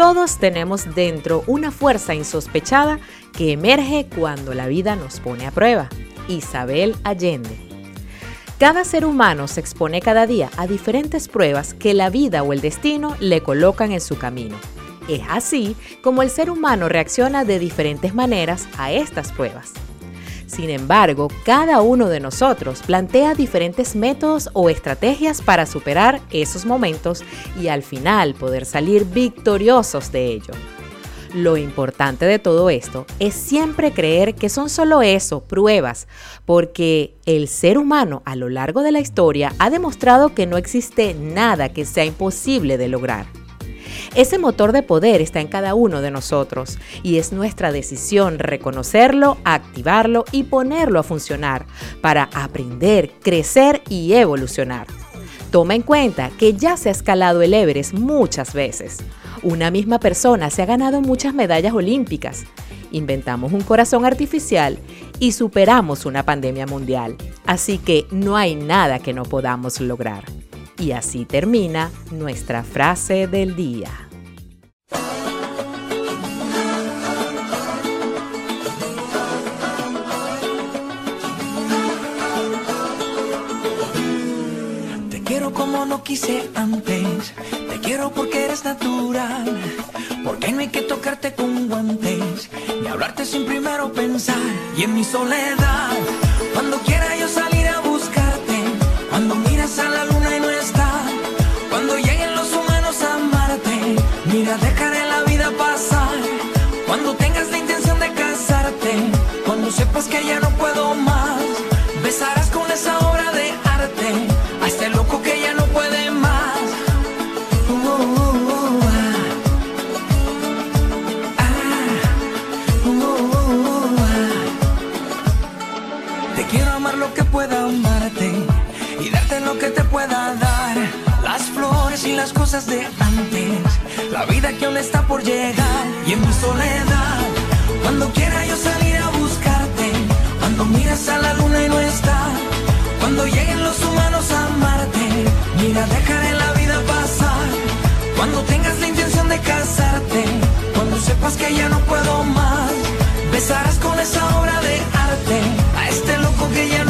todos tenemos dentro una fuerza insospechada que emerge cuando la vida nos pone a prueba. Isabel Allende. Cada ser humano se expone cada día a diferentes pruebas que la vida o el destino le colocan en su camino. Es así como el ser humano reacciona de diferentes maneras a estas pruebas. Sin embargo, cada uno de nosotros plantea diferentes métodos o estrategias para superar esos momentos y al final poder salir victoriosos de ello. Lo importante de todo esto es siempre creer que son solo eso, pruebas, porque el ser humano a lo largo de la historia ha demostrado que no existe nada que sea imposible de lograr. Ese motor de poder está en cada uno de nosotros y es nuestra decisión reconocerlo, activarlo y ponerlo a funcionar para aprender, crecer y evolucionar. Toma en cuenta que ya se ha escalado el Everest muchas veces. Una misma persona se ha ganado muchas medallas olímpicas. Inventamos un corazón artificial y superamos una pandemia mundial. Así que no hay nada que no podamos lograr. Y así termina nuestra frase del día. Te quiero como no quise antes, te quiero porque eres natural, porque no hay que tocarte con guantes, ni hablarte sin primero pensar, y en mi soledad, cuando quiera yo salir cuando miras a la luna y no cuando lleguen los humanos a amarte, mira, dejaré la vida pasar. Cuando tengas la intención de casarte, cuando sepas que ya no puedo más, besarás con esa obra de arte cosas de antes, la vida que aún está por llegar. Y en mi soledad, cuando quiera yo salir a buscarte, cuando miras a la luna y no está, cuando lleguen los humanos a amarte, mira, dejaré la vida pasar, cuando tengas la intención de casarte, cuando sepas que ya no puedo más, besarás con esa obra de arte. A este loco que ya no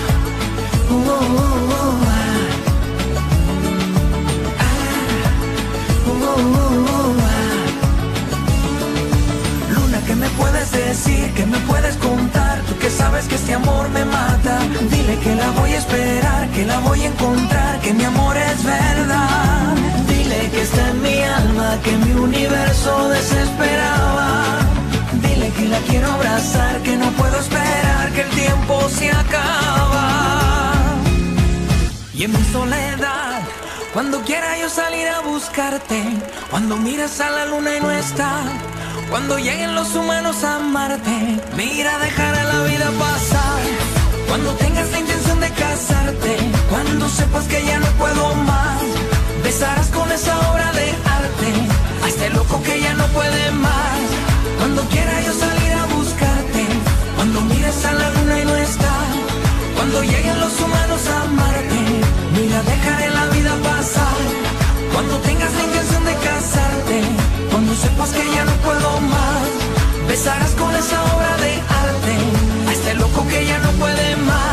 Luna, que me puedes decir? que me puedes contar, tú que sabes que este amor me mata. Dile que la voy a esperar, que la voy a encontrar, que mi amor es verdad. Dile que está en mi alma, que mi universo desesperaba. Dile que la quiero abrazar, que no puedo esperar, que el tiempo se acaba. Y en mi soledad, cuando quiera yo salir a buscarte, cuando miras a la luna y no está, cuando lleguen los humanos a amarte, mira, dejar a la vida pasar. Cuando tengas la intención de casarte, cuando sepas que ya no puedo más, besarás con esa obra de arte a este loco que ya no puede más. Cuando quiera yo salir a buscarte, cuando mires a la luna y no está, cuando lleguen los humanos a amarte, dejaré la vida pasar. Cuando tengas la intención de casarte, cuando sepas que ya no puedo más, besarás con esa obra de arte a este loco que ya no puede más.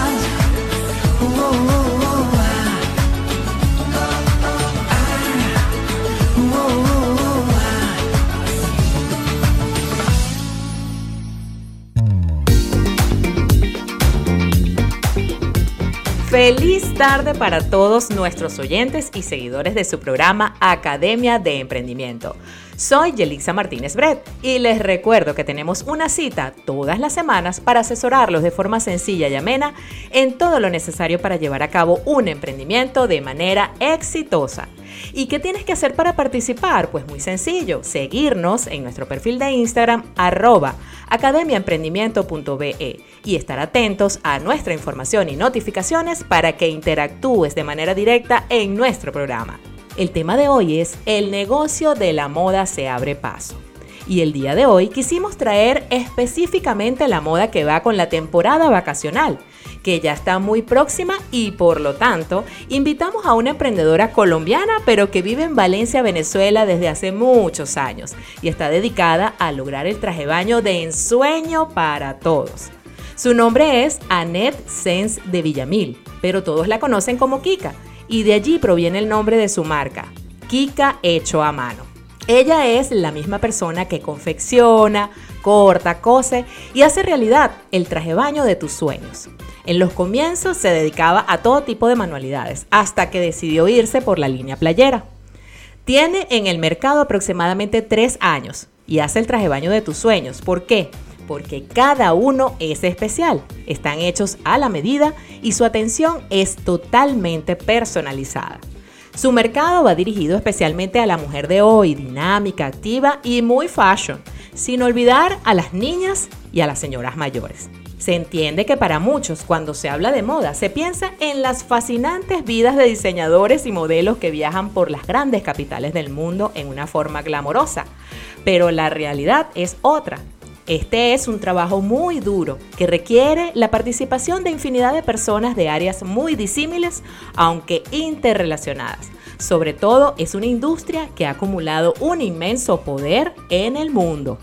Feliz tarde para todos nuestros oyentes y seguidores de su programa Academia de Emprendimiento. Soy Yelixa Martínez Bret y les recuerdo que tenemos una cita todas las semanas para asesorarlos de forma sencilla y amena en todo lo necesario para llevar a cabo un emprendimiento de manera exitosa. ¿Y qué tienes que hacer para participar? Pues muy sencillo, seguirnos en nuestro perfil de Instagram arroba academiaemprendimiento.be y estar atentos a nuestra información y notificaciones para que interactúes de manera directa en nuestro programa. El tema de hoy es El negocio de la moda se abre paso. Y el día de hoy quisimos traer específicamente la moda que va con la temporada vacacional, que ya está muy próxima y por lo tanto invitamos a una emprendedora colombiana pero que vive en Valencia, Venezuela desde hace muchos años y está dedicada a lograr el traje baño de ensueño para todos. Su nombre es Annette Sens de Villamil, pero todos la conocen como Kika y de allí proviene el nombre de su marca, Kika hecho a mano. Ella es la misma persona que confecciona, corta, cose y hace realidad el traje baño de tus sueños. En los comienzos se dedicaba a todo tipo de manualidades, hasta que decidió irse por la línea playera. Tiene en el mercado aproximadamente tres años y hace el traje baño de tus sueños. ¿Por qué? Porque cada uno es especial, están hechos a la medida y su atención es totalmente personalizada. Su mercado va dirigido especialmente a la mujer de hoy, dinámica, activa y muy fashion, sin olvidar a las niñas y a las señoras mayores. Se entiende que para muchos, cuando se habla de moda, se piensa en las fascinantes vidas de diseñadores y modelos que viajan por las grandes capitales del mundo en una forma glamorosa. Pero la realidad es otra. Este es un trabajo muy duro que requiere la participación de infinidad de personas de áreas muy disímiles, aunque interrelacionadas. Sobre todo es una industria que ha acumulado un inmenso poder en el mundo.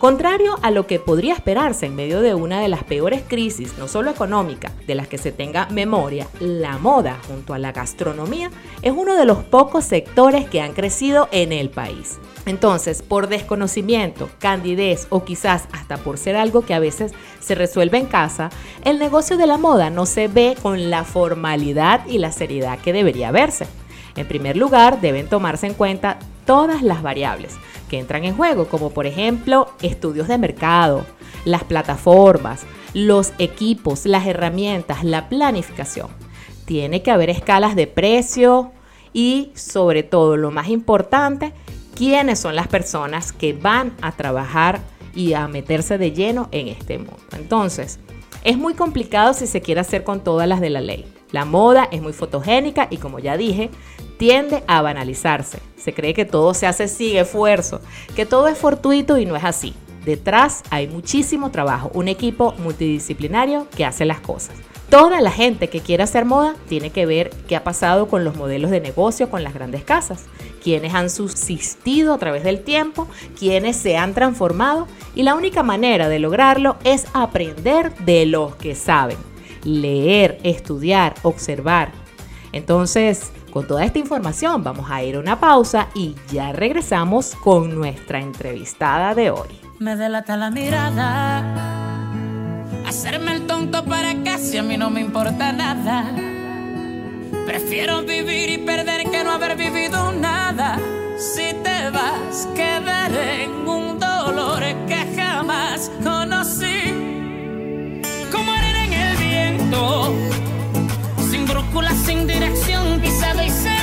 Contrario a lo que podría esperarse en medio de una de las peores crisis, no solo económica, de las que se tenga memoria, la moda junto a la gastronomía es uno de los pocos sectores que han crecido en el país. Entonces, por desconocimiento, candidez o quizás hasta por ser algo que a veces se resuelve en casa, el negocio de la moda no se ve con la formalidad y la seriedad que debería verse. En primer lugar, deben tomarse en cuenta todas las variables que entran en juego, como por ejemplo estudios de mercado, las plataformas, los equipos, las herramientas, la planificación. Tiene que haber escalas de precio y sobre todo, lo más importante, quiénes son las personas que van a trabajar y a meterse de lleno en este mundo. Entonces, es muy complicado si se quiere hacer con todas las de la ley. La moda es muy fotogénica y como ya dije, tiende a banalizarse. Se cree que todo se hace sin esfuerzo, que todo es fortuito y no es así. Detrás hay muchísimo trabajo, un equipo multidisciplinario que hace las cosas. Toda la gente que quiera hacer moda tiene que ver qué ha pasado con los modelos de negocio con las grandes casas, quienes han subsistido a través del tiempo, quienes se han transformado y la única manera de lograrlo es aprender de los que saben, leer, estudiar, observar. Entonces, con toda esta información vamos a ir a una pausa y ya regresamos con nuestra entrevistada de hoy. Me delata la mirada, hacerme el tonto para casi a mí no me importa nada. Prefiero vivir y perder que no haber vivido nada. Si te vas, quedaré en un dolor que jamás conocí sin brújula, sin dirección, pisado y cero.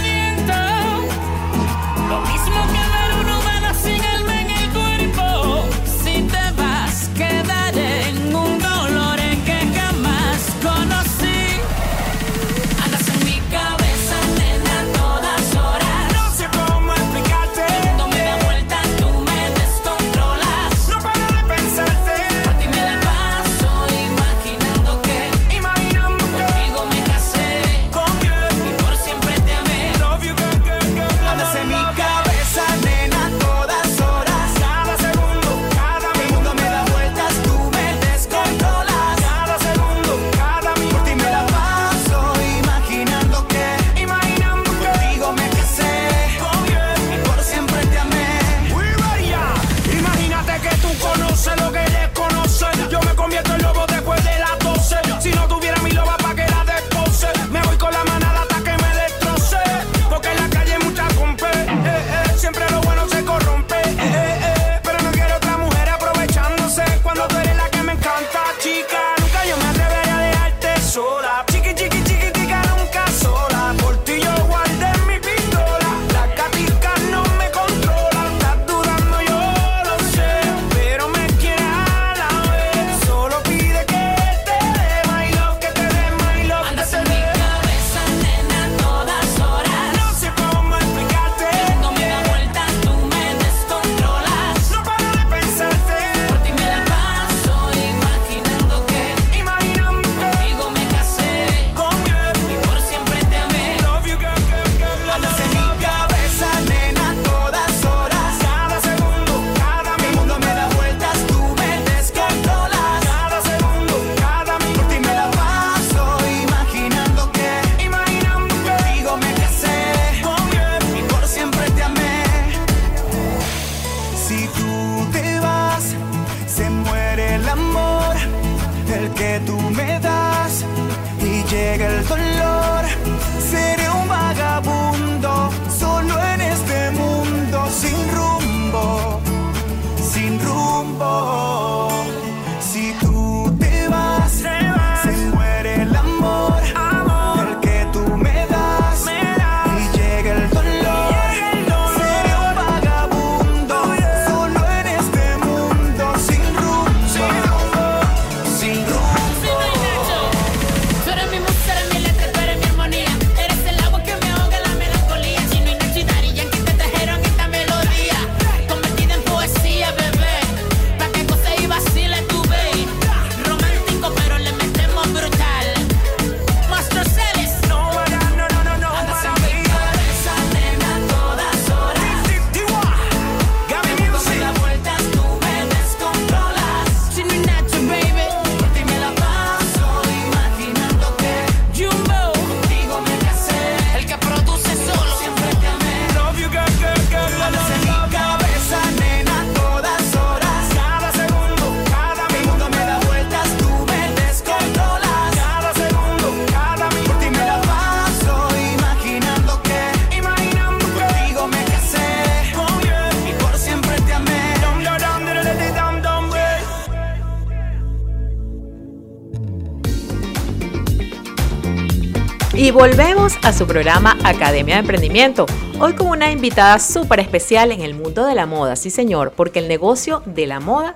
volvemos a su programa Academia de Emprendimiento. Hoy con una invitada súper especial en el mundo de la moda, sí señor, porque el negocio de la moda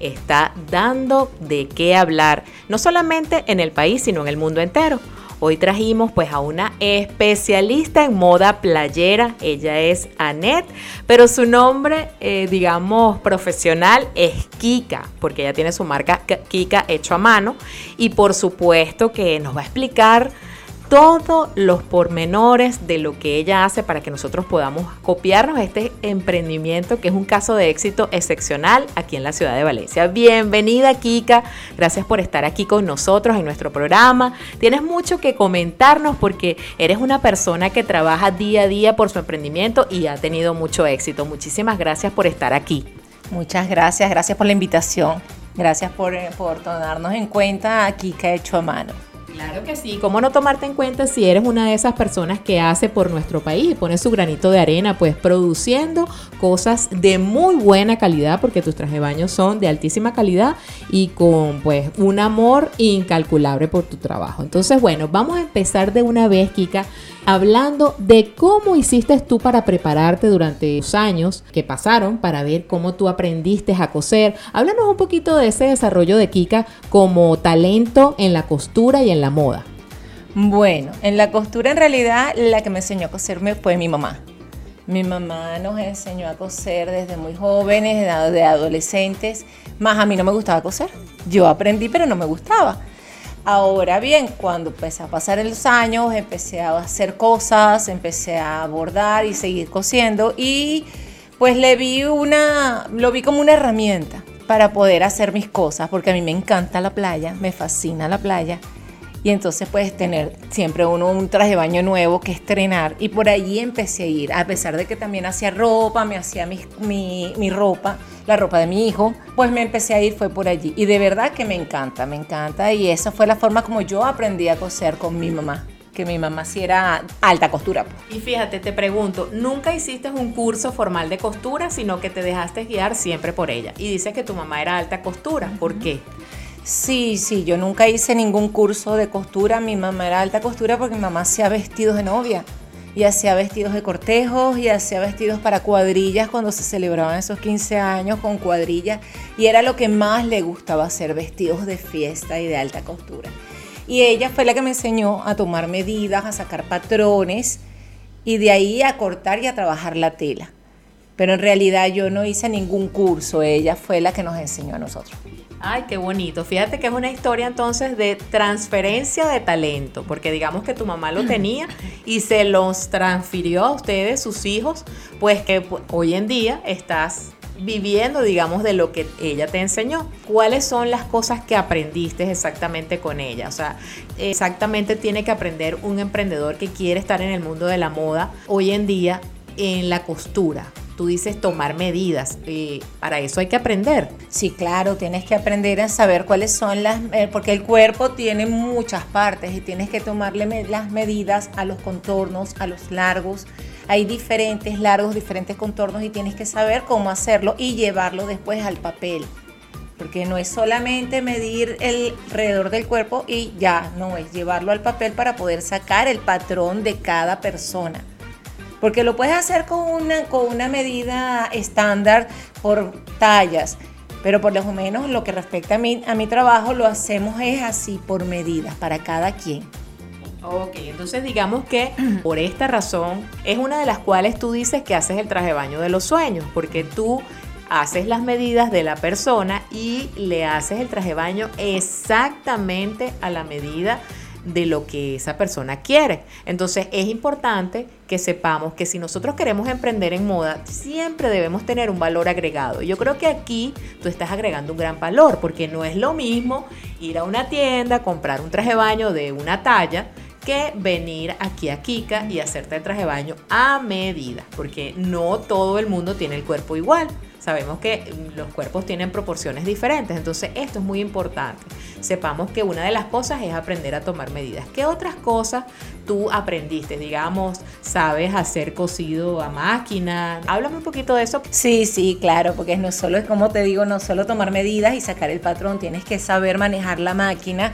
está dando de qué hablar, no solamente en el país, sino en el mundo entero. Hoy trajimos pues a una especialista en moda playera, ella es Annette, pero su nombre, eh, digamos, profesional es Kika, porque ella tiene su marca Kika hecho a mano y por supuesto que nos va a explicar todos los pormenores de lo que ella hace para que nosotros podamos copiarnos este emprendimiento que es un caso de éxito excepcional aquí en la ciudad de Valencia. Bienvenida Kika, gracias por estar aquí con nosotros en nuestro programa. Tienes mucho que comentarnos porque eres una persona que trabaja día a día por su emprendimiento y ha tenido mucho éxito. Muchísimas gracias por estar aquí. Muchas gracias, gracias por la invitación. Gracias por, eh, por tomarnos en cuenta a Kika hecho a mano. Claro que sí. ¿Cómo no tomarte en cuenta si eres una de esas personas que hace por nuestro país, pone su granito de arena, pues produciendo cosas de muy buena calidad, porque tus trajes de baño son de altísima calidad y con pues un amor incalculable por tu trabajo. Entonces, bueno, vamos a empezar de una vez, Kika, hablando de cómo hiciste tú para prepararte durante los años que pasaron, para ver cómo tú aprendiste a coser. Háblanos un poquito de ese desarrollo de Kika como talento en la costura y en la moda. Bueno, en la costura en realidad la que me enseñó a coserme fue mi mamá. Mi mamá nos enseñó a coser desde muy jóvenes, de adolescentes, más a mí no me gustaba coser. Yo aprendí, pero no me gustaba. Ahora bien, cuando empecé a pasar los años, empecé a hacer cosas, empecé a bordar y seguir cosiendo y pues le vi una, lo vi como una herramienta para poder hacer mis cosas, porque a mí me encanta la playa, me fascina la playa y entonces puedes tener siempre uno un traje de baño nuevo que estrenar y por allí empecé a ir, a pesar de que también hacía ropa, me hacía mi, mi, ropa, la ropa de mi hijo, pues me empecé a ir, fue por allí y de verdad que me encanta, me encanta y esa fue la forma como yo aprendí a coser con mi mamá que mi mamá sí era alta costura. Pues. Y fíjate, te pregunto, nunca hiciste un curso formal de costura, sino que te dejaste guiar siempre por ella. Y dices que tu mamá era alta costura, ¿por qué? Sí, sí, yo nunca hice ningún curso de costura. Mi mamá era alta costura porque mi mamá hacía vestidos de novia y hacía vestidos de cortejos y hacía vestidos para cuadrillas cuando se celebraban esos 15 años con cuadrillas y era lo que más le gustaba hacer, vestidos de fiesta y de alta costura. Y ella fue la que me enseñó a tomar medidas, a sacar patrones y de ahí a cortar y a trabajar la tela. Pero en realidad yo no hice ningún curso, ella fue la que nos enseñó a nosotros. Ay, qué bonito. Fíjate que es una historia entonces de transferencia de talento, porque digamos que tu mamá lo tenía y se los transfirió a ustedes, sus hijos, pues que hoy en día estás viviendo, digamos, de lo que ella te enseñó. ¿Cuáles son las cosas que aprendiste exactamente con ella? O sea, exactamente tiene que aprender un emprendedor que quiere estar en el mundo de la moda hoy en día en la costura tú dices tomar medidas. Eh, para eso hay que aprender. Sí, claro, tienes que aprender a saber cuáles son las, eh, porque el cuerpo tiene muchas partes y tienes que tomarle las medidas a los contornos, a los largos. Hay diferentes largos, diferentes contornos y tienes que saber cómo hacerlo y llevarlo después al papel. Porque no es solamente medir el alrededor del cuerpo y ya, no, es llevarlo al papel para poder sacar el patrón de cada persona porque lo puedes hacer con una, con una medida estándar por tallas, pero por lo menos lo que respecta a mi, a mi trabajo lo hacemos es así por medidas para cada quien. Ok, entonces digamos que por esta razón es una de las cuales tú dices que haces el traje de baño de los sueños, porque tú haces las medidas de la persona y le haces el traje de baño exactamente a la medida de lo que esa persona quiere. Entonces es importante que sepamos que si nosotros queremos emprender en moda, siempre debemos tener un valor agregado. Yo creo que aquí tú estás agregando un gran valor, porque no es lo mismo ir a una tienda, comprar un traje de baño de una talla, que venir aquí a Kika y hacerte el traje de baño a medida, porque no todo el mundo tiene el cuerpo igual. Sabemos que los cuerpos tienen proporciones diferentes, entonces esto es muy importante. Sepamos que una de las cosas es aprender a tomar medidas. ¿Qué otras cosas tú aprendiste? Digamos, ¿sabes hacer cocido a máquina? Háblame un poquito de eso. Sí, sí, claro, porque no solo es como te digo, no solo tomar medidas y sacar el patrón, tienes que saber manejar la máquina,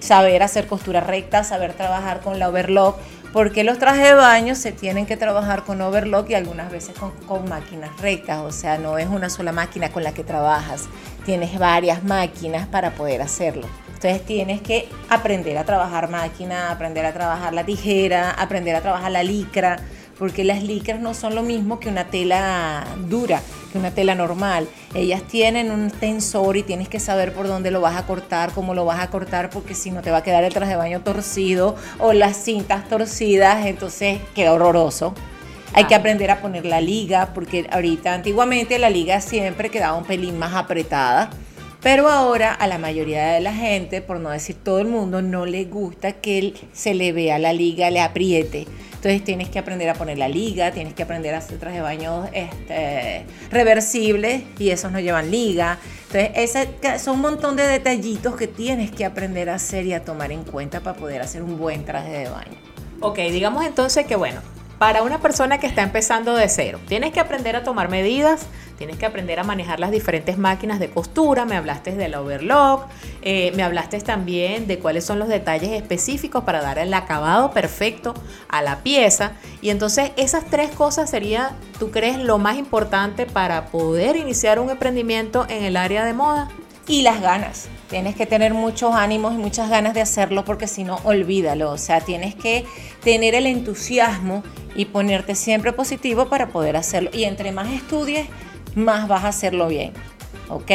saber hacer costura recta, saber trabajar con la overlock porque los trajes de baño se tienen que trabajar con overlock y algunas veces con, máquinas rectas, o sea, no es una sola máquina con la que trabajas, tienes varias máquinas para poder hacerlo. Entonces tienes que aprender a trabajar máquina, aprender a trabajar la tijera, aprender a trabajar la licra, porque las licras no son lo mismo que una tela dura, que una tela normal. Ellas tienen un tensor y tienes que saber por dónde lo vas a cortar, cómo lo vas a cortar, porque si no te va a quedar el traje de baño torcido o las cintas torcidas, entonces queda horroroso. Hay que aprender a poner la liga, porque ahorita antiguamente la liga siempre quedaba un pelín más apretada. Pero ahora a la mayoría de la gente, por no decir todo el mundo, no le gusta que se le vea la liga, le apriete. Entonces tienes que aprender a poner la liga, tienes que aprender a hacer trajes de baño este, reversibles y esos no llevan liga. Entonces, ese, son un montón de detallitos que tienes que aprender a hacer y a tomar en cuenta para poder hacer un buen traje de baño. Ok, digamos entonces que bueno, para una persona que está empezando de cero, tienes que aprender a tomar medidas, tienes que aprender a manejar las diferentes máquinas de costura, me hablaste del overlock, eh, me hablaste también de cuáles son los detalles específicos para dar el acabado perfecto a la pieza. Y entonces esas tres cosas sería, ¿tú crees lo más importante para poder iniciar un emprendimiento en el área de moda? Y las ganas. Tienes que tener muchos ánimos y muchas ganas de hacerlo porque si no, olvídalo. O sea, tienes que tener el entusiasmo y ponerte siempre positivo para poder hacerlo. Y entre más estudies, más vas a hacerlo bien. ¿Ok?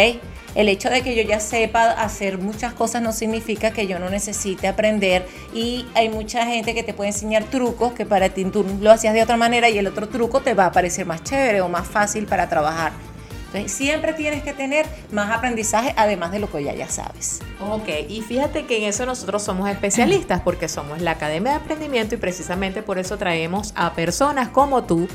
El hecho de que yo ya sepa hacer muchas cosas no significa que yo no necesite aprender y hay mucha gente que te puede enseñar trucos que para ti tú lo hacías de otra manera y el otro truco te va a parecer más chévere o más fácil para trabajar. Entonces, siempre tienes que tener más aprendizaje además de lo que ya ya sabes. Ok, y fíjate que en eso nosotros somos especialistas porque somos la Academia de Emprendimiento y precisamente por eso traemos a personas como tú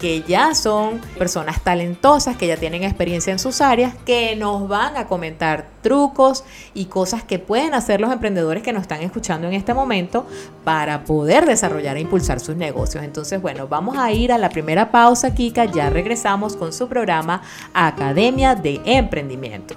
que ya son personas talentosas, que ya tienen experiencia en sus áreas, que nos van a comentar trucos y cosas que pueden hacer los emprendedores que nos están escuchando en este momento para poder desarrollar e impulsar sus negocios. Entonces, bueno, vamos a ir a la primera pausa, Kika, ya regresamos con su programa Academia de Emprendimiento.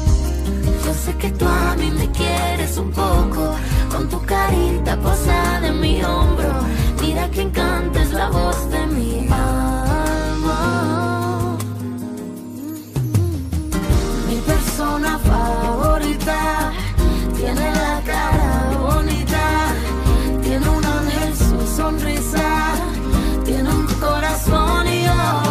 Yo sé que tú a mí me quieres un poco, con tu carita posada en mi hombro. Mira que encanta es la voz de mi alma. Mi persona favorita tiene la cara bonita, tiene un ángel su sonrisa, tiene un corazón y yo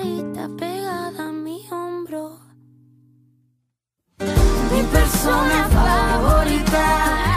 Carita pegada a mi hombro. Mi persona favorita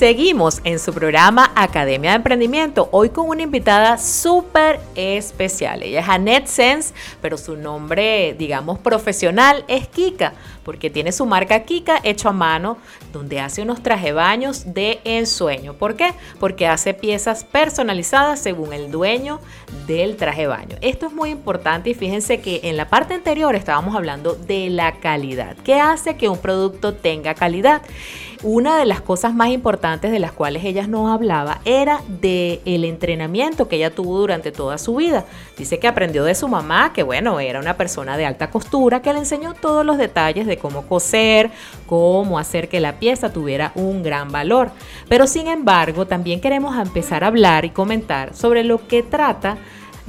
seguimos en su programa Academia de Emprendimiento, hoy con una invitada súper especial. Ella es Annette Sense, pero su nombre, digamos, profesional es Kika, porque tiene su marca Kika hecho a mano, donde hace unos traje baños de ensueño. ¿Por qué? Porque hace piezas personalizadas según el dueño del traje baño. Esto es muy importante y fíjense que en la parte anterior estábamos hablando de la calidad. ¿Qué hace que un producto tenga calidad? Una de las cosas más importantes de las cuales ella nos hablaba era de el entrenamiento que ella tuvo durante toda su vida. Dice que aprendió de su mamá, que bueno, era una persona de alta costura, que le enseñó todos los detalles de cómo coser, cómo hacer que la pieza tuviera un gran valor. Pero sin embargo, también queremos empezar a hablar y comentar sobre lo que trata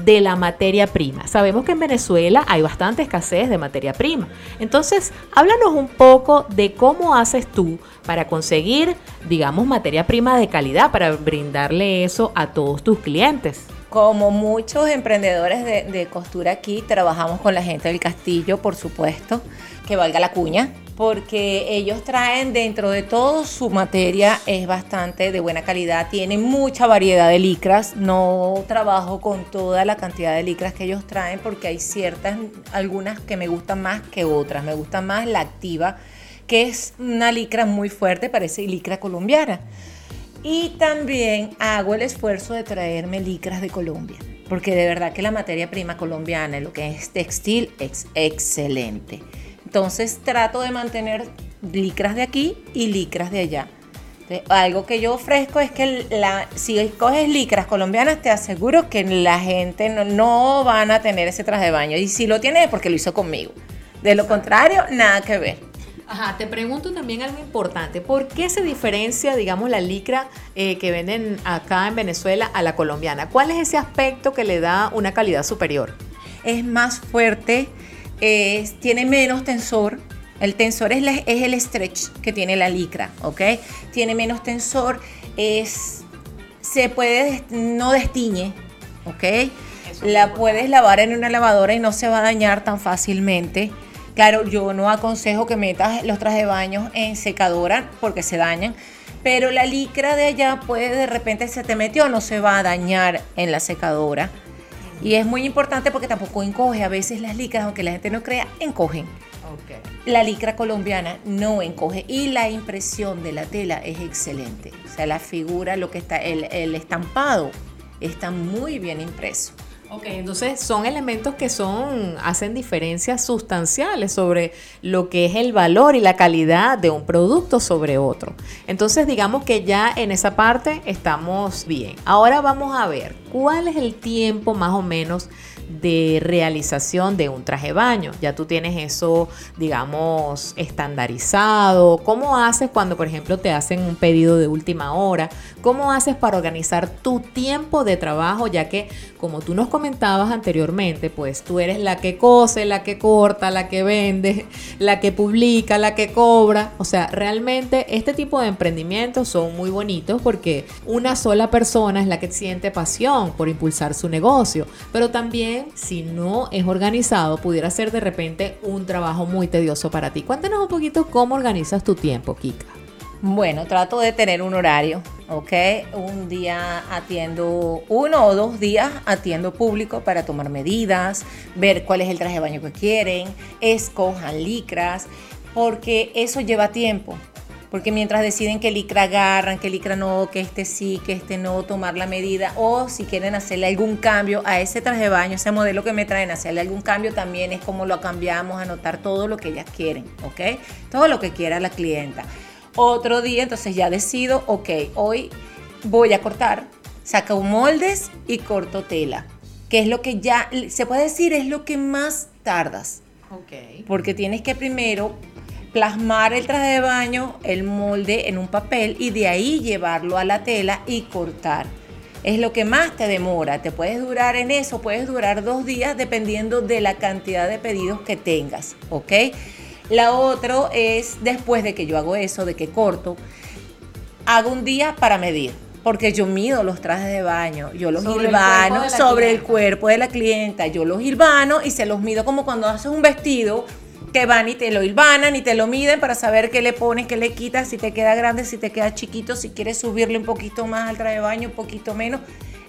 de la materia prima. Sabemos que en Venezuela hay bastante escasez de materia prima. Entonces, háblanos un poco de cómo haces tú para conseguir, digamos, materia prima de calidad, para brindarle eso a todos tus clientes. Como muchos emprendedores de, costura aquí, trabajamos con la gente del castillo, por supuesto, que valga la cuña, porque ellos traen dentro de todo su materia, es bastante de buena calidad, tienen mucha variedad de licras, no trabajo con toda la cantidad de licras que ellos traen porque hay ciertas, algunas que me gustan más que otras, me gusta más la activa, que es una licra muy fuerte, parece licra colombiana. Y también hago el esfuerzo de traerme licras de Colombia, porque de verdad que la materia prima colombiana, lo que es textil, es excelente. Entonces trato de mantener licras de aquí y licras de allá. Entonces, algo que yo ofrezco es que la, si coges licras colombianas, te aseguro que la gente no, no van a tener ese traje de baño. Y si lo tiene es porque lo hizo conmigo. De lo contrario, nada que ver. Ajá, te pregunto también algo importante. ¿Por qué se diferencia, digamos, la licra eh, que venden acá en Venezuela a la colombiana? ¿Cuál es ese aspecto que le da una calidad superior? Es más fuerte, es, tiene menos tensor. El tensor es, la, es el stretch que tiene la licra, ¿ok? Tiene menos tensor, es, se puede, no destiñe, ¿ok? La puedes lavar en una lavadora y no se va a dañar tan fácilmente. Claro, yo no aconsejo que metas los trajes de baño en secadora porque se dañan, pero la licra de allá puede de repente se te metió, no se va a dañar en la secadora. Y es muy importante porque tampoco encoge. A veces las licras, aunque la gente no crea, encogen. Okay. La licra colombiana no encoge y la impresión de la tela es excelente. O sea, la figura, lo que está, el, el estampado está muy bien impreso. Ok, entonces son elementos que son, hacen diferencias sustanciales sobre lo que es el valor y la calidad de un producto sobre otro. Entonces digamos que ya en esa parte estamos bien. Ahora vamos a ver cuál es el tiempo más o menos de realización de un traje de baño. Ya tú tienes eso, digamos, estandarizado. ¿Cómo haces cuando, por ejemplo, te hacen un pedido de última hora? ¿Cómo haces para organizar tu tiempo de trabajo? Ya que, como tú nos comentabas anteriormente, pues tú eres la que cose, la que corta, la que vende, la que publica, la que cobra. O sea, realmente este tipo de emprendimientos son muy bonitos porque una sola persona es la que siente pasión por impulsar su negocio, pero también si no es organizado, pudiera ser de repente un trabajo muy tedioso para ti. Cuéntanos un poquito cómo organizas tu tiempo, Kika. Bueno, trato de tener un horario, ¿ok? Un día atiendo, uno o dos días atiendo público para tomar medidas, ver cuál es el traje de baño que quieren, escojan licras, porque eso lleva tiempo. Porque mientras deciden que licra agarran, que licra no, que este sí, que este no, tomar la medida, o si quieren hacerle algún cambio a ese traje de baño, ese modelo que me traen, hacerle algún cambio también es como lo cambiamos, anotar todo lo que ellas quieren, ¿ok? Todo lo que quiera la clienta. Otro día, entonces ya decido, ok, hoy voy a cortar, saco moldes y corto tela, que es lo que ya, se puede decir, es lo que más tardas. Ok. Porque tienes que primero plasmar el traje de baño, el molde en un papel y de ahí llevarlo a la tela y cortar. Es lo que más te demora. Te puedes durar en eso, puedes durar dos días dependiendo de la cantidad de pedidos que tengas, ¿ok? La otra es después de que yo hago eso, de que corto, hago un día para medir. Porque yo mido los trajes de baño, yo los Sobre hilvano sobre el cuerpo de la clienta, yo los hilvano y se los mido como cuando haces un vestido, que van y te lo hilvanan y te lo miden para saber qué le pones, qué le quitas, si te queda grande, si te queda chiquito, si quieres subirle un poquito más al traje de baño, un poquito menos.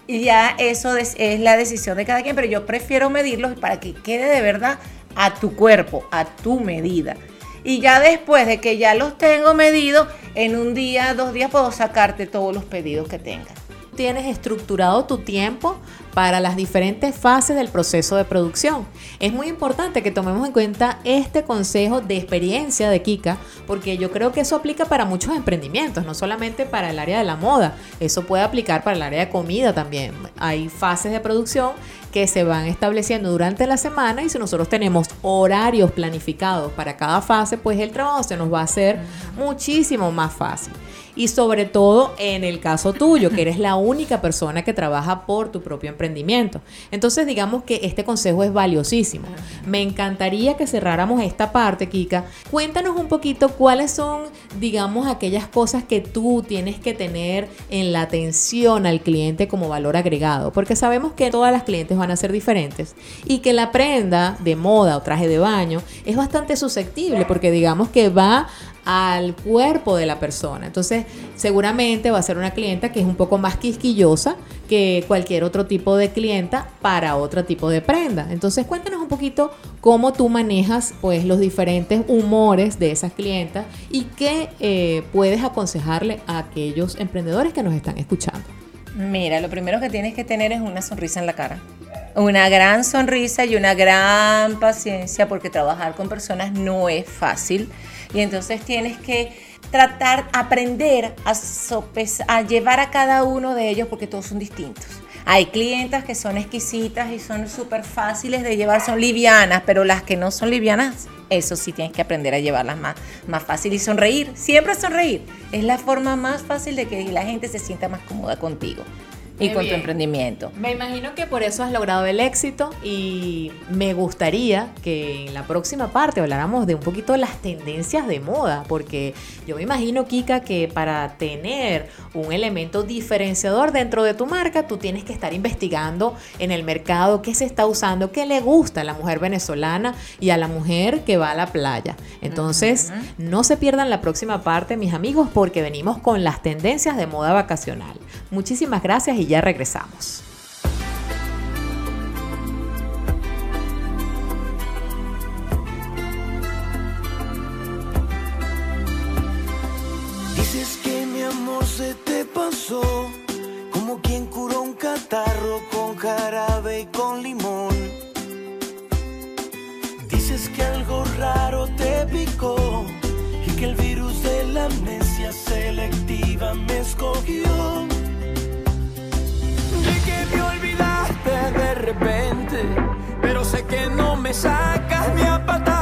Y ya eso es la decisión de cada quien, pero yo prefiero medirlos para que quede de verdad a tu cuerpo, a tu medida. Y ya después de que ya los tengo medidos, en un día, dos días puedo sacarte todos los pedidos que tengas tienes estructurado tu tiempo para las diferentes fases del proceso de producción. Es muy importante que tomemos en cuenta este consejo de experiencia de Kika, porque yo creo que eso aplica para muchos emprendimientos, no solamente para el área de la moda, eso puede aplicar para el área de comida también. Hay fases de producción que se van estableciendo durante la semana y si nosotros tenemos horarios planificados para cada fase, pues el trabajo se nos va a hacer muchísimo más fácil y sobre todo en el caso tuyo, que eres la única persona que trabaja por tu propio emprendimiento. Entonces digamos que este consejo es valiosísimo. Me encantaría que cerráramos esta parte, Kika. Cuéntanos un poquito cuáles son, digamos, aquellas cosas que tú tienes que tener en la atención al cliente como valor agregado, porque sabemos que todas las clientes van a ser diferentes y que la prenda de moda o traje de baño es bastante susceptible porque digamos que va al cuerpo de la persona. Entonces, seguramente va a ser una clienta que es un poco más quisquillosa que cualquier otro tipo de clienta para otro tipo de prenda. Entonces, cuéntanos un poquito cómo tú manejas pues los diferentes humores de esas clientas y qué eh, puedes aconsejarle a aquellos emprendedores que nos están escuchando. Mira, lo primero que tienes que tener es una sonrisa en la cara. Una gran sonrisa y una gran paciencia porque trabajar con personas no es fácil y entonces tienes que tratar, aprender a, a llevar a cada uno de ellos porque todos son distintos. Hay clientas que son exquisitas y son súper fáciles de llevar, son livianas, pero las que no son livianas, eso sí tienes que aprender a llevarlas más, más fácil y sonreír. Siempre sonreír. Es la forma más fácil de que la gente se sienta más cómoda contigo y con tu emprendimiento. Me imagino que por eso has logrado el éxito y me gustaría que en la próxima parte habláramos de un poquito las tendencias de moda, porque yo me imagino, Kika, que para tener un elemento diferenciador dentro de tu marca, tú tienes que estar investigando en el mercado qué se está usando, qué le gusta a la mujer venezolana y a la mujer que va a la playa. Entonces, no se pierdan la próxima parte, mis amigos, porque venimos con las tendencias de moda vacacional. Muchísimas gracias y ya regresamos. Dices que mi amor se te pasó, como quien curó un catarro con jarabe y con limón. Dices que algo raro te picó y que el virus de la amnesia selectiva me escogió me sacas ni a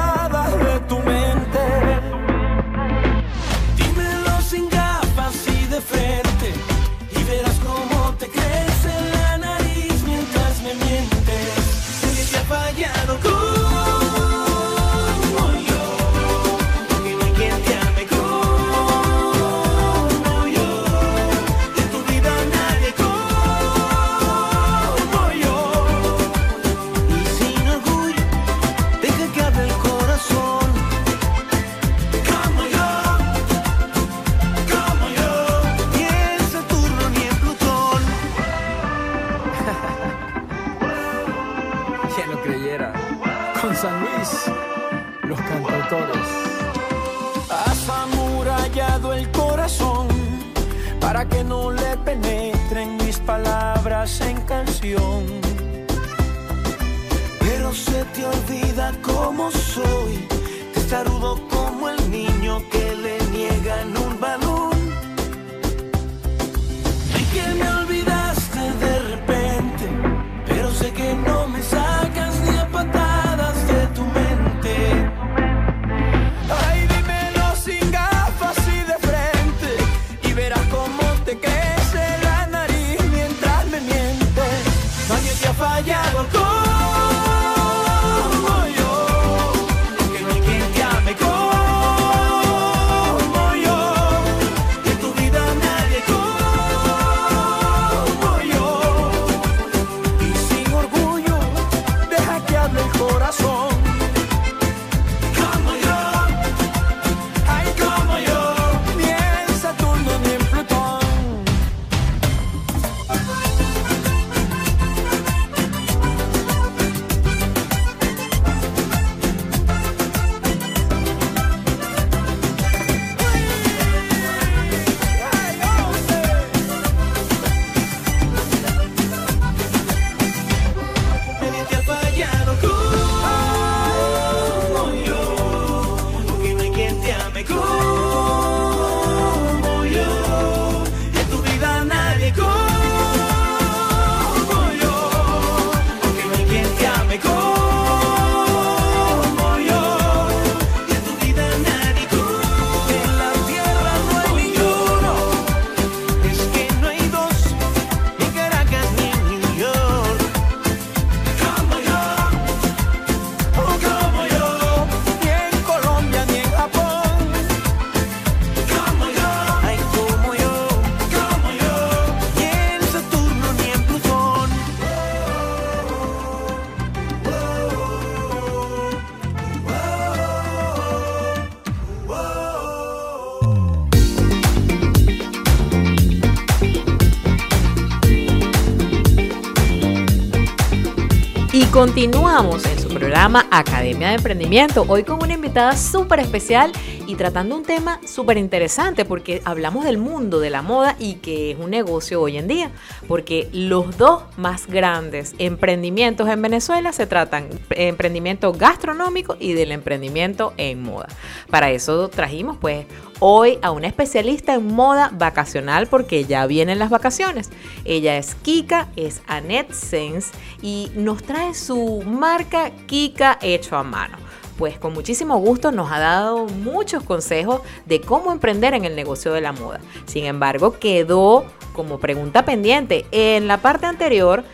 continuamos en su programa Academia de Emprendimiento, hoy con una invitada súper especial y tratando un tema súper interesante porque hablamos del mundo de la moda y que es un negocio hoy en día, porque los dos más grandes emprendimientos en Venezuela se tratan emprendimiento gastronómico y del emprendimiento en moda. Para eso trajimos pues hoy a una especialista en moda vacacional porque ya vienen las vacaciones. Ella es Kika, es Annette Sense y nos trae su marca Kika hecho a mano. Pues con muchísimo gusto nos ha dado muchos consejos de cómo emprender en el negocio de la moda. Sin embargo, quedó como pregunta pendiente en la parte anterior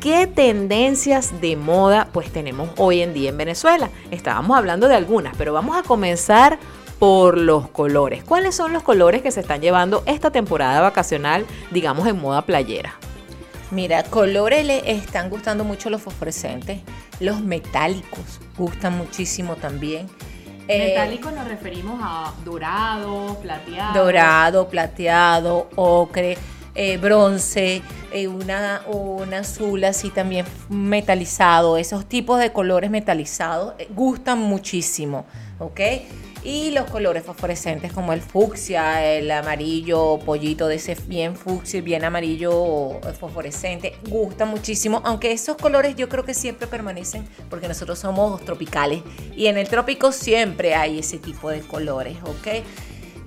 ¿Qué tendencias de moda pues tenemos hoy en día en Venezuela? Estábamos hablando de algunas, pero vamos a comenzar por los colores. ¿Cuáles son los colores que se están llevando esta temporada vacacional, digamos, en moda playera? Mira, colores le están gustando mucho los fosforescentes, los metálicos gustan muchísimo también. Eh, metálicos nos referimos a dorado, plateado. Dorado, plateado, ocre, eh, bronce, eh, una, un azul así también metalizado. Esos tipos de colores metalizados gustan muchísimo, ¿ok? Y los colores fosforescentes como el fucsia, el amarillo pollito de ese bien fucsia, bien amarillo fosforescente, gustan muchísimo, aunque esos colores yo creo que siempre permanecen porque nosotros somos tropicales y en el trópico siempre hay ese tipo de colores, ¿ok?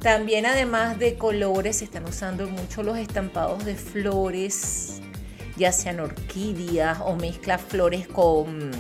También además de colores se están usando mucho los estampados de flores, ya sean orquídeas o mezcla flores con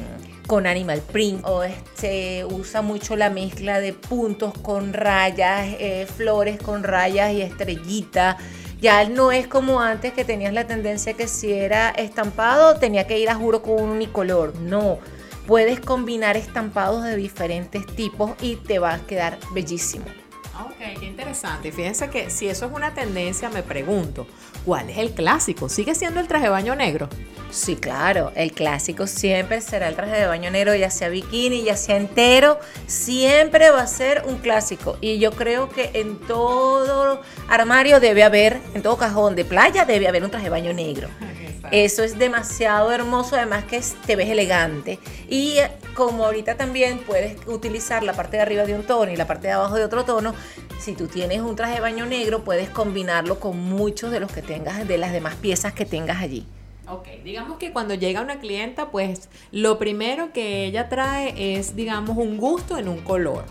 con animal print o este usa mucho la mezcla de puntos con rayas, eh, flores con rayas y estrellitas. Ya no es como antes que tenías la tendencia que si era estampado tenía que ir a juro con un unicolor. No, puedes combinar estampados de diferentes tipos y te va a quedar bellísimo. Ok, qué interesante. Fíjense que si eso es una tendencia, me pregunto, ¿cuál es el clásico? ¿Sigue siendo el traje de baño negro? Sí, claro, el clásico siempre será el traje de baño negro, ya sea bikini, ya sea entero, siempre va a ser un clásico. Y yo creo que en todo armario debe haber, en todo cajón de playa debe haber un traje de baño negro. Eso es demasiado hermoso, además que te ves elegante. Y eh, como ahorita también puedes utilizar la parte de arriba de un tono y la parte de abajo de otro tono, si tú tienes un traje de baño negro, puedes combinarlo con muchos de los que tengas, de las demás piezas que tengas allí. Ok, digamos que cuando llega una clienta, pues lo primero que ella trae es, digamos, un gusto en un color.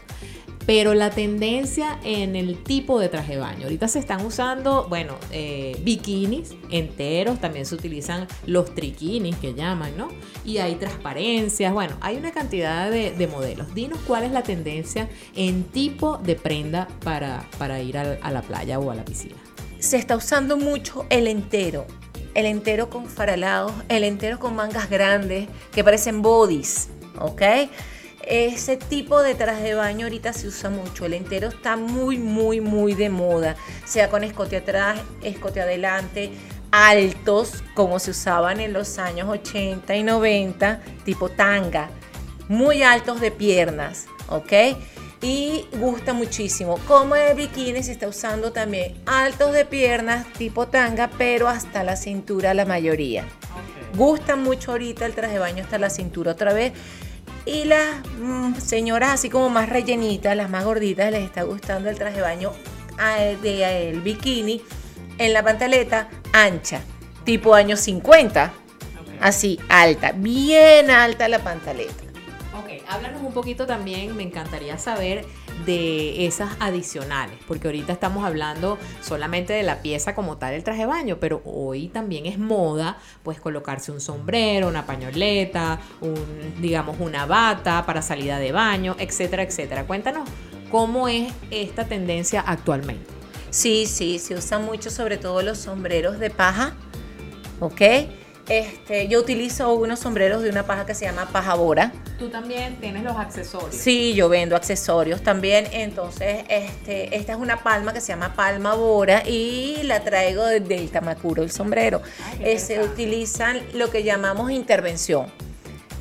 Pero la tendencia en el tipo de traje de baño. Ahorita se están usando, bueno, eh, bikinis enteros, también se utilizan los triquinis que llaman, ¿no? Y hay transparencias, bueno, hay una cantidad de, modelos. Dinos cuál es la tendencia en tipo de prenda para, para ir a la playa o a la piscina. Se está usando mucho el entero el entero con faralados, el entero con mangas grandes que parecen bodies, ¿ok? Ese tipo de traje de baño ahorita se usa mucho. El entero está muy, muy, muy de moda. Sea con escote atrás, escote adelante, altos, como se usaban en los años 80 y 90, tipo tanga. Muy altos de piernas, ¿ok? y gusta muchísimo. Como el bikini se está usando también altos de piernas tipo tanga, pero hasta la cintura la mayoría. Gusta mucho ahorita el traje de baño hasta la cintura otra vez. Y las mm, señoras así como más rellenitas, las más gorditas, les está gustando el traje de baño ah, de el bikini en la pantaleta ancha, tipo años 50. Así, alta, bien alta la pantaleta háblanos un poquito también, me encantaría saber de esas adicionales, porque ahorita estamos hablando solamente de la pieza como tal, el traje de baño, pero hoy también es moda, pues colocarse un sombrero, una pañoleta, un, digamos una bata para salida de baño, etcétera, etcétera. Cuéntanos cómo es esta tendencia actualmente. Sí, sí, se usa mucho sobre todo los sombreros de paja, ¿ok? Este, yo utilizo unos sombreros de una paja que se llama paja bora. Tú también tienes los accesorios. Sí, yo vendo accesorios también. Entonces, este, esta es una palma que se llama palma bora y la traigo del Tamacuro, el sombrero. Eh, se utilizan lo que llamamos intervención.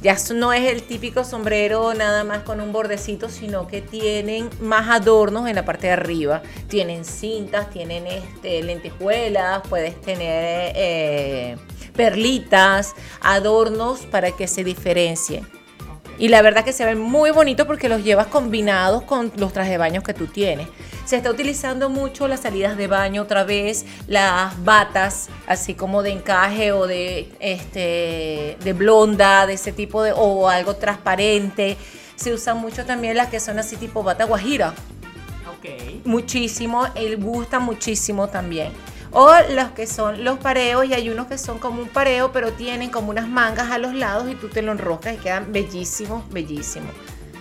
Ya no es el típico sombrero nada más con un bordecito, sino que tienen más adornos en la parte de arriba. Tienen cintas, tienen este, lentejuelas, puedes tener eh, perlitas, adornos para que se diferencien. Y la verdad que se ven muy bonitos porque los llevas combinados con los trajes de baño que tú tienes. Se está utilizando mucho las salidas de baño otra vez, las batas, así como de encaje o de este de blonda, de ese tipo de o algo transparente. Se usan mucho también las que son así tipo bata guajira. Ok. Muchísimo, él gusta muchísimo también. O los que son los pareos, y hay unos que son como un pareo, pero tienen como unas mangas a los lados y tú te lo enroscas y quedan bellísimos, bellísimos.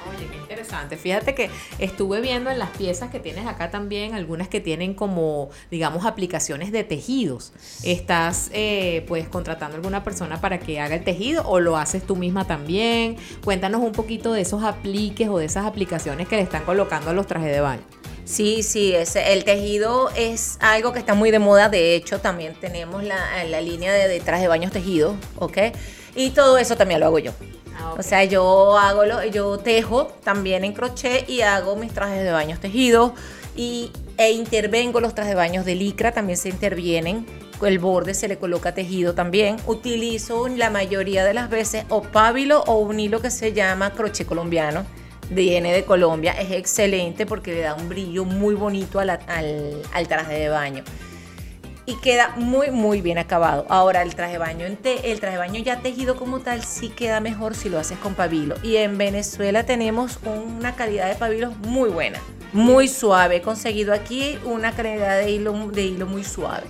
Oye, qué interesante. Fíjate que estuve viendo en las piezas que tienes acá también, algunas que tienen como, digamos, aplicaciones de tejidos. ¿Estás, eh, pues, contratando a alguna persona para que haga el tejido o lo haces tú misma también? Cuéntanos un poquito de esos apliques o de esas aplicaciones que le están colocando a los trajes de baño. Sí, sí, ese- el tejido es algo que está muy de moda. De hecho, también tenemos la, la línea de, de trajes de baños tejidos, ¿ok? Y todo eso también lo hago yo. Ah, ok. O sea, yo hago lo, yo tejo también en crochet y hago mis trajes de baños tejidos y, e intervengo los trajes de baños de licra, también se intervienen. El borde se le coloca tejido también. Utilizo la mayoría de las veces o pábilo o un hilo que se llama crochet colombiano. Viene de Colombia, es excelente porque le da un brillo muy bonito al, traje de baño y queda muy muy bien acabado. Ahora el traje de baño en te- el traje de baño ya tejido como tal sí queda mejor si lo haces con pabilo. Y en Venezuela tenemos una calidad de pabilo muy buena, muy suave. He conseguido aquí una calidad de hilo de hilo muy suave.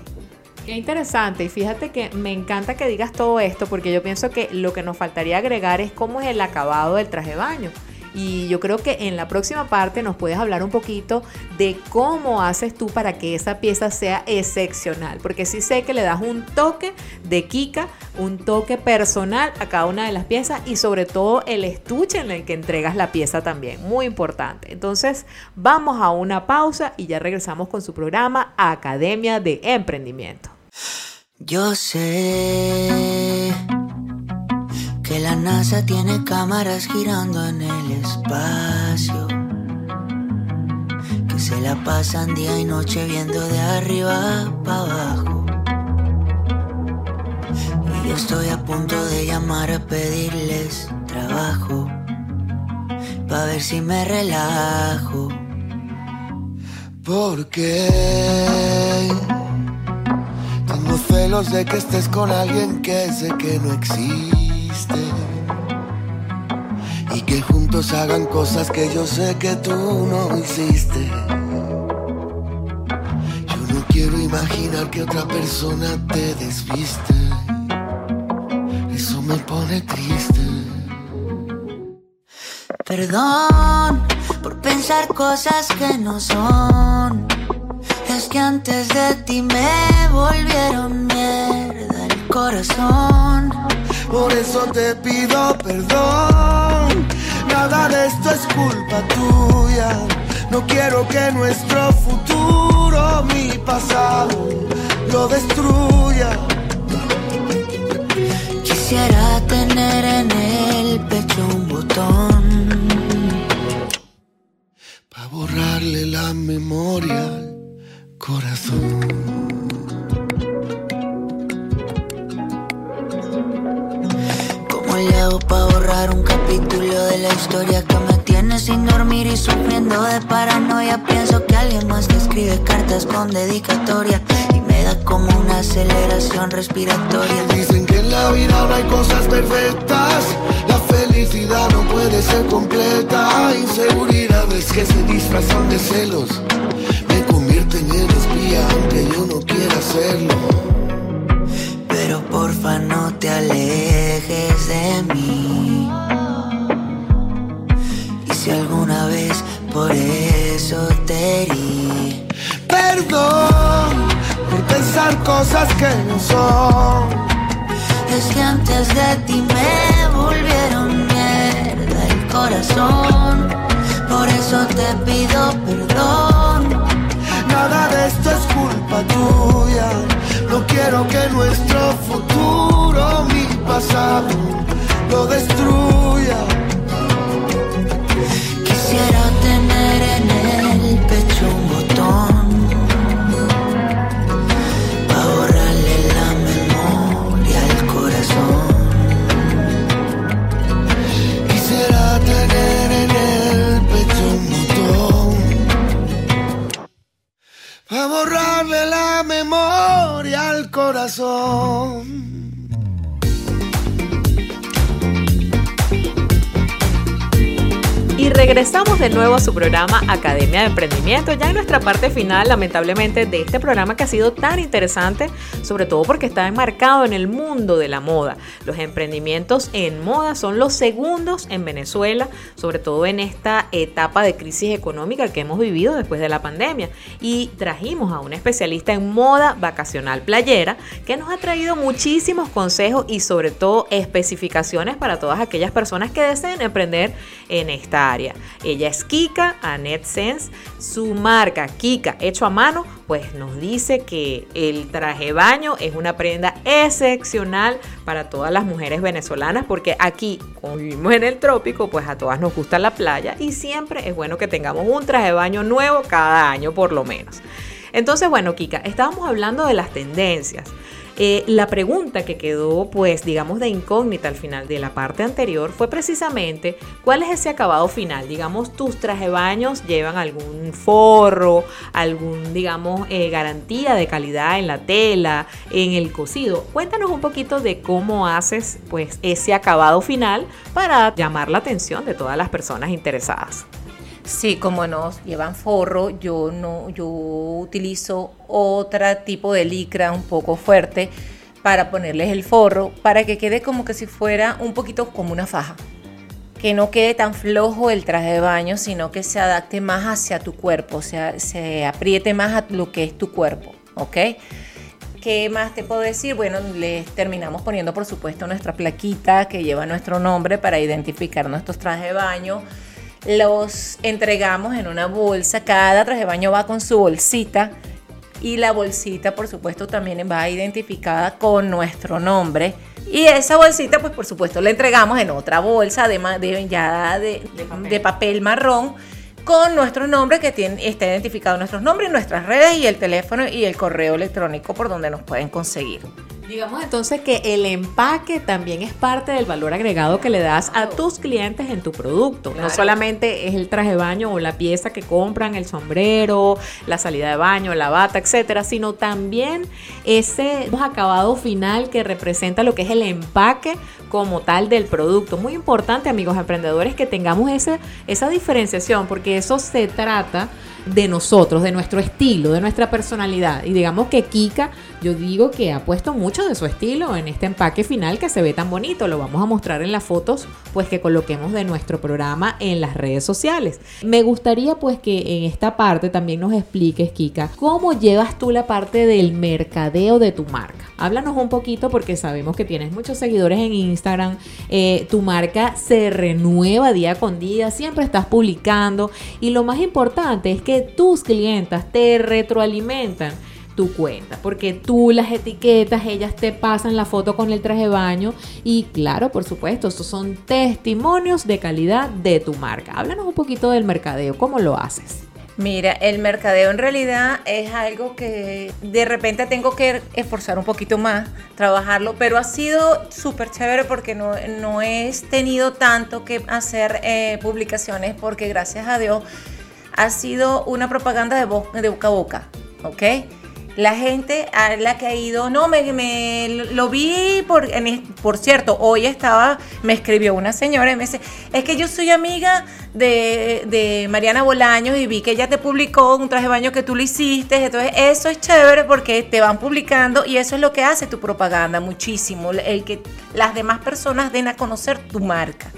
Qué interesante. Y fíjate que me encanta que digas todo esto porque yo pienso que lo que nos faltaría agregar es cómo es el acabado del traje de baño. Y yo creo que en la próxima parte nos puedes hablar un poquito de cómo haces tú para que esa pieza sea excepcional. Porque sí sé que le das un toque de Kika, un toque personal a cada una de las piezas y sobre todo el estuche en el que entregas la pieza también. Muy importante. Entonces vamos a una pausa y ya regresamos con su programa Academia de Emprendimiento. Yo sé que la NASA tiene cámaras girando en el espacio, que se la pasan día y noche viendo de arriba para abajo. Y yo estoy a punto de llamar a pedirles trabajo, para ver si me relajo. Porque tengo celos de que estés con alguien que sé que no existe. Y que juntos hagan cosas que yo sé que tú no hiciste. Yo no quiero imaginar que otra persona te desviste. Eso me pone triste. Perdón por pensar cosas que no son. Es que antes de ti me volvieron mierda el corazón. Por eso te pido perdón. Nada de esto es culpa tuya. No quiero que nuestro futuro, mi pasado, lo destruya. Cartas con dedicatoria y me da como una aceleración respiratoria. Dicen que en la vida no hay cosas perfectas. La felicidad no puede ser completa. Inseguridades que se disfrazan de celos me convierten en espía aunque yo no quiera hacerlo. Pero porfa no te alejes de mí. Y si alguna vez por eso te herí, Perdón por pensar cosas que no son. es que antes de ti me volvieron mierda el corazón. Por eso te pido perdón. Nada de esto es culpa tuya. No quiero que nuestro futuro, mi pasado, lo destruya. Quisiera a borrarle la memoria al corazón. Regresamos de nuevo a su programa Academia de Emprendimiento, ya en nuestra parte final, lamentablemente, de este programa que ha sido tan interesante, sobre todo porque está enmarcado en el mundo de la moda. Los emprendimientos en moda son los segundos en Venezuela, sobre todo en esta etapa de crisis económica que hemos vivido después de la pandemia. Y trajimos a un especialista en moda vacacional playera que nos ha traído muchísimos consejos y sobre todo especificaciones para todas aquellas personas que deseen emprender en esta área. Ella es Kika Anet Sense. Su marca Kika hecho a mano, pues nos dice que el traje baño es una prenda excepcional para todas las mujeres venezolanas porque aquí, como vivimos en el trópico, pues a todas nos gusta la playa y siempre es bueno que tengamos un traje baño nuevo cada año por lo menos. Entonces, bueno, Kika, estábamos hablando de las tendencias. Eh, la pregunta que quedó, pues, digamos, de incógnita al final de la parte anterior fue precisamente cuál es ese acabado final. Digamos, tus traje baños llevan algún forro, algún, digamos, eh, garantía de calidad en la tela, en el cosido. Cuéntanos un poquito de cómo haces, pues, ese acabado final para llamar la atención de todas las personas interesadas. Sí, como nos llevan forro, yo no, yo utilizo otro tipo de licra un poco fuerte para ponerles el forro, para que quede como que si fuera un poquito como una faja. Que no quede tan flojo el traje de baño, sino que se adapte más hacia tu cuerpo, o sea, se apriete más a lo que es tu cuerpo, ¿ok? ¿Qué más te puedo decir? Bueno, les terminamos poniendo, por supuesto, nuestra plaquita que lleva nuestro nombre para identificar nuestros trajes de baño los entregamos en una bolsa. Cada traje de baño va con su bolsita y la bolsita, por supuesto, también va identificada con nuestro nombre. Y esa bolsita, pues por supuesto, la entregamos en otra bolsa de, de ya de, de, papel. marrón con nuestro nombre que tiene, está identificado nuestros nombres, nuestras redes y el teléfono y el correo electrónico por donde nos pueden conseguir. Digamos entonces que el empaque también es parte del valor agregado que le das a tus clientes en tu producto. No solamente es el traje de baño o la pieza que compran, el sombrero, la salida de baño, la bata, etcétera, sino también ese acabado final que representa lo que es el empaque como tal del producto. Muy importante, amigos emprendedores, que tengamos ese, esa diferenciación, porque eso se trata de nosotros, de nuestro estilo, de nuestra personalidad. Y digamos que Kika, yo digo que ha puesto mucho de su estilo en este empaque final que se ve tan bonito. Lo vamos a mostrar en las fotos, pues que coloquemos de nuestro programa en las redes sociales. Me gustaría pues que en esta parte también nos expliques, Kika, cómo llevas tú la parte del mercadeo de tu marca. Háblanos un poquito porque sabemos que tienes muchos seguidores en Instagram, eh, tu marca se renueva día con día, siempre estás publicando y lo más importante es que tus clientas te retroalimentan tu cuenta, porque tú las etiquetas, ellas te pasan la foto con el traje de baño y claro, por supuesto, estos son testimonios de calidad de tu marca. Háblanos un poquito del mercadeo, ¿cómo lo haces? Mira, el mercadeo en realidad es algo que de repente tengo que esforzar un poquito más, trabajarlo, pero ha sido súper chévere porque no, no he tenido tanto que hacer eh, publicaciones porque gracias a Dios ha sido una propaganda de, de boca a boca, ¿ok? La gente a la que ha ido, no, me, me lo vi por, por cierto, hoy estaba, me escribió una señora y me dice, es que yo soy amiga de, de Mariana Bolaños y vi que ella te publicó un traje de baño que tú le hiciste, entonces eso es chévere porque te van publicando y eso es lo que hace tu propaganda muchísimo, el que las demás personas den a conocer tu marca,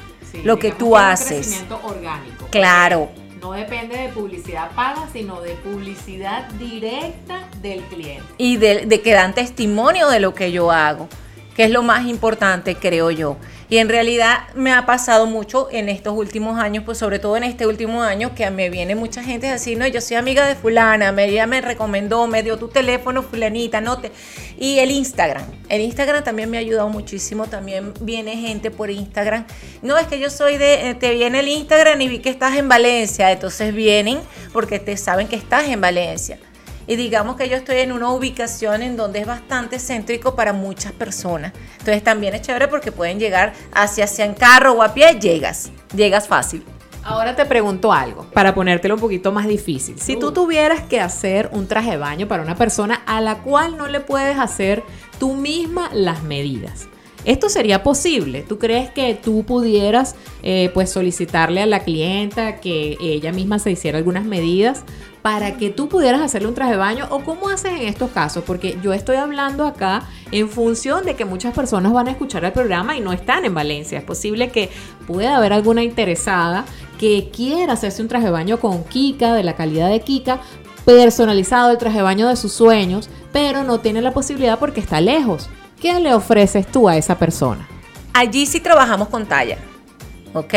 lo que tú haces. crecimiento orgánico. Claro no depende de publicidad paga, sino de publicidad directa del cliente. Y de, que dan testimonio de lo que yo hago, que es lo más importante, creo yo. Y en realidad me ha pasado mucho en estos últimos años, pues sobre todo en este último año, que me viene mucha gente a decir, no, yo soy amiga de fulana, me, ella me recomendó, me dio tu teléfono, fulanita, no te... Y el Instagram, el Instagram también me ha ayudado muchísimo, también viene gente por Instagram. No, es que yo soy de, eh, te viene el Instagram y vi que estás en Valencia, entonces vienen porque te saben que estás en Valencia y digamos que yo estoy en una ubicación en donde es bastante céntrico para muchas personas. Entonces también es chévere porque pueden llegar hacia, hacia en carro o a pie, llegas, llegas fácil. Ahora te pregunto algo, para ponértelo un poquito más difícil. Si tú tuvieras que hacer un traje de baño para una persona a la cual no le puedes hacer tú misma las medidas. ¿Esto sería posible? ¿Tú crees que tú pudieras eh, pues solicitarle a la clienta que ella misma se hiciera algunas medidas para que tú pudieras hacerle un traje de baño? ¿O cómo haces en estos casos? Porque yo estoy hablando acá en función de que muchas personas van a escuchar el programa y no están en Valencia. Es posible que pueda haber alguna interesada que quiera hacerse un traje de baño con Kika, de la calidad de Kika, personalizado el traje de baño de sus sueños, pero no tiene la posibilidad porque está lejos. ¿Qué le ofreces tú a esa persona? Allí sí trabajamos con talla, ¿ok?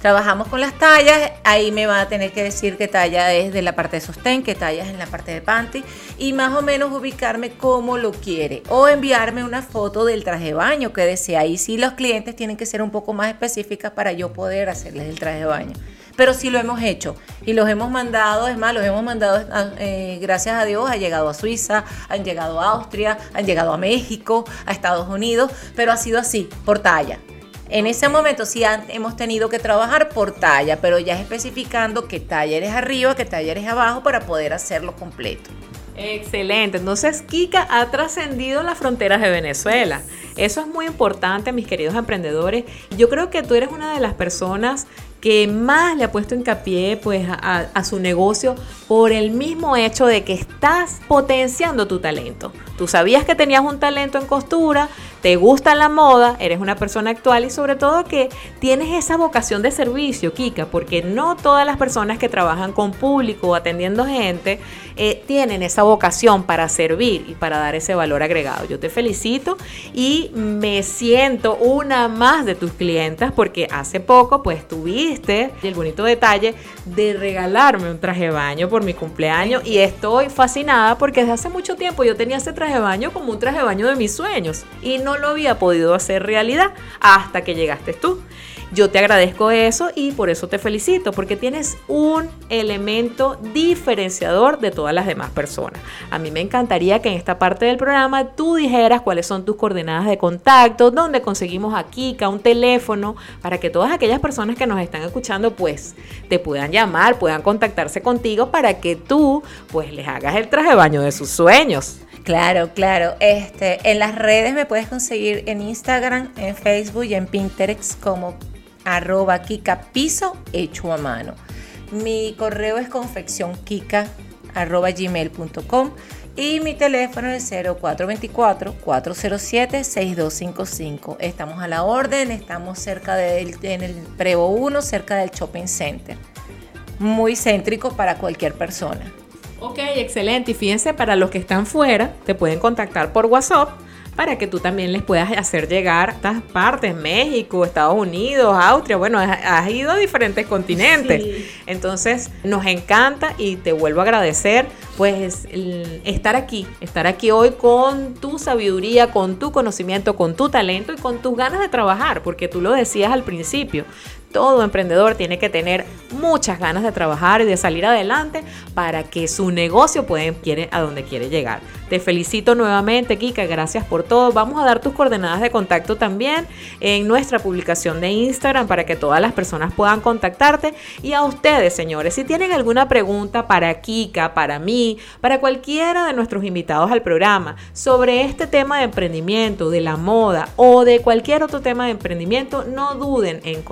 Trabajamos con las tallas, ahí me va a tener que decir qué talla es de la parte de sostén, qué talla es en la parte de panty y más o menos ubicarme cómo lo quiere o enviarme una foto del traje de baño que desea. Ahí sí los clientes tienen que ser un poco más específicas para yo poder hacerles el traje de baño. Pero sí lo hemos hecho y los hemos mandado, es más, los hemos mandado, eh, gracias a Dios, ha llegado a Suiza, han llegado a Austria, han llegado a México, a Estados Unidos, pero ha sido así, por talla. En ese momento sí hemos tenido que trabajar por talla, pero ya especificando qué talla eres arriba, qué talla eres abajo para poder hacerlo completo. Excelente, entonces Kika ha trascendido las fronteras de Venezuela. Eso es muy importante, mis queridos emprendedores. Yo creo que tú eres una de las personas que más le ha puesto hincapié pues a, a, su negocio por el mismo hecho de que estás potenciando tu talento. Tú sabías que tenías un talento en costura, te gusta la moda, eres una persona actual y sobre todo que tienes esa vocación de servicio, Kika, porque no todas las personas que trabajan con público o atendiendo gente eh, tienen esa vocación para servir y para dar ese valor agregado. Yo te felicito y me siento una más de tus clientas porque hace poco pues tuviste el bonito detalle de regalarme un traje de baño por mi cumpleaños y estoy fascinada porque desde hace mucho tiempo yo tenía ese traje de baño como un traje de baño de mis sueños y no lo había podido hacer realidad hasta que llegaste tú. Yo te agradezco eso y por eso te felicito, porque tienes un elemento diferenciador de todas las demás personas. A mí me encantaría que en esta parte del programa tú dijeras cuáles son tus coordenadas de contacto, dónde conseguimos a Kika, un teléfono, para que todas aquellas personas que nos están escuchando pues te puedan llamar, puedan contactarse contigo para que tú pues les hagas el traje de baño de sus sueños. Claro, claro. Este, en las redes me puedes conseguir en Instagram, en Facebook y en Pinterest como arroba Kika Piso hecho a mano. Mi correo es confeccionkika arroba gmail.com y mi teléfono es 0424-407-6255. Estamos a la orden, estamos cerca del en el Prevo 1, cerca del Shopping Center. Muy céntrico para cualquier persona. Ok, excelente. Y fíjense, para los que están fuera, te pueden contactar por WhatsApp para que tú también les puedas hacer llegar a estas partes, México, Estados Unidos, Austria, bueno, has ido a diferentes continentes. Entonces, nos encanta y te vuelvo a agradecer pues estar aquí, estar aquí hoy con tu sabiduría, con tu conocimiento, con tu talento y con tus ganas de trabajar, porque tú lo decías al principio, todo emprendedor tiene que tener muchas ganas de trabajar y de salir adelante para que su negocio pueda a donde quiere llegar. Te felicito nuevamente, Kika, gracias por todo. Vamos a dar tus coordenadas de contacto también en nuestra publicación de Instagram para que todas las personas puedan contactarte. Y a ustedes, señores, si tienen alguna pregunta para Kika, para mí, para cualquiera de nuestros invitados al programa sobre este tema de emprendimiento, de la moda o de cualquier otro tema de emprendimiento, no duden en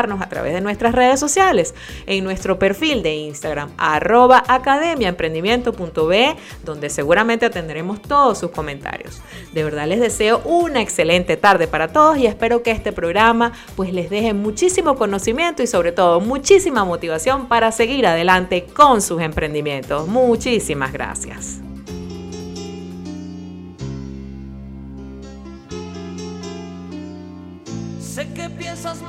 contactarnos a través de nuestras redes sociales, en nuestro perfil de Instagram, arroba academiaemprendimiento.be, donde seguramente tendremos todos sus comentarios. De verdad les deseo una excelente tarde para todos y espero que este programa pues les deje muchísimo conocimiento y sobre todo muchísima motivación para seguir adelante con sus emprendimientos. Muchísimas gracias.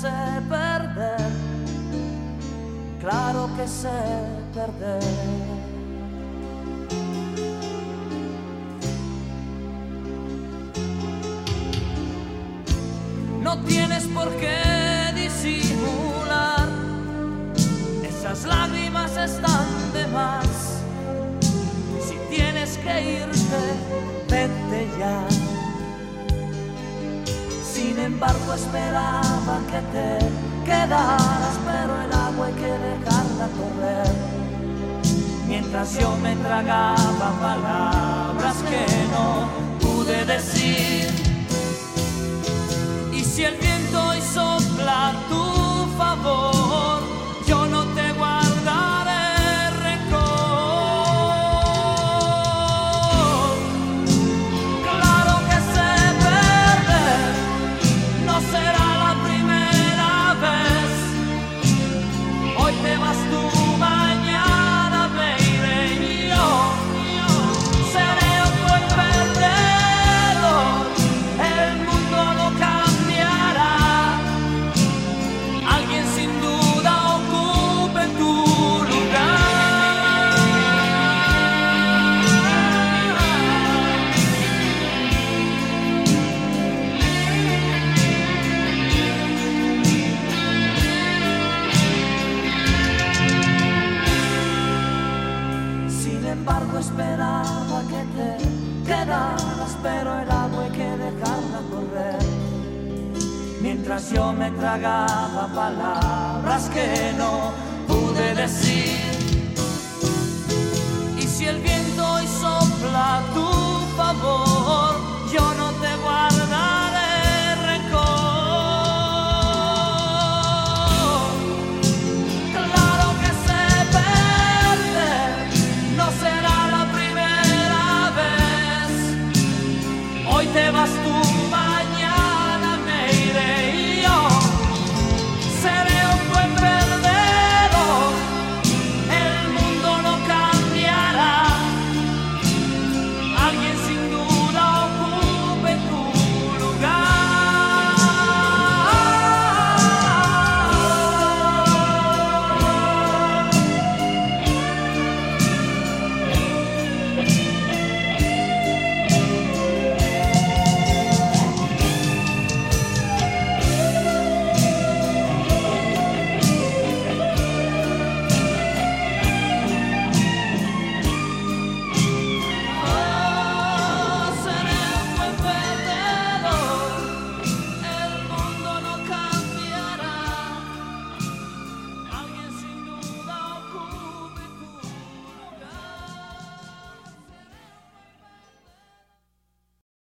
Claro sé perder que sé perder. No tienes por qué disimular, esas lágrimas están de más. Si tienes que irte, vete ya. Sin embargo, esperaba que te quedaras, pero el agua hay que dejarla correr. Mientras yo me tragaba palabras que no pude decir. Y si el viento hoy sopla a tu favor,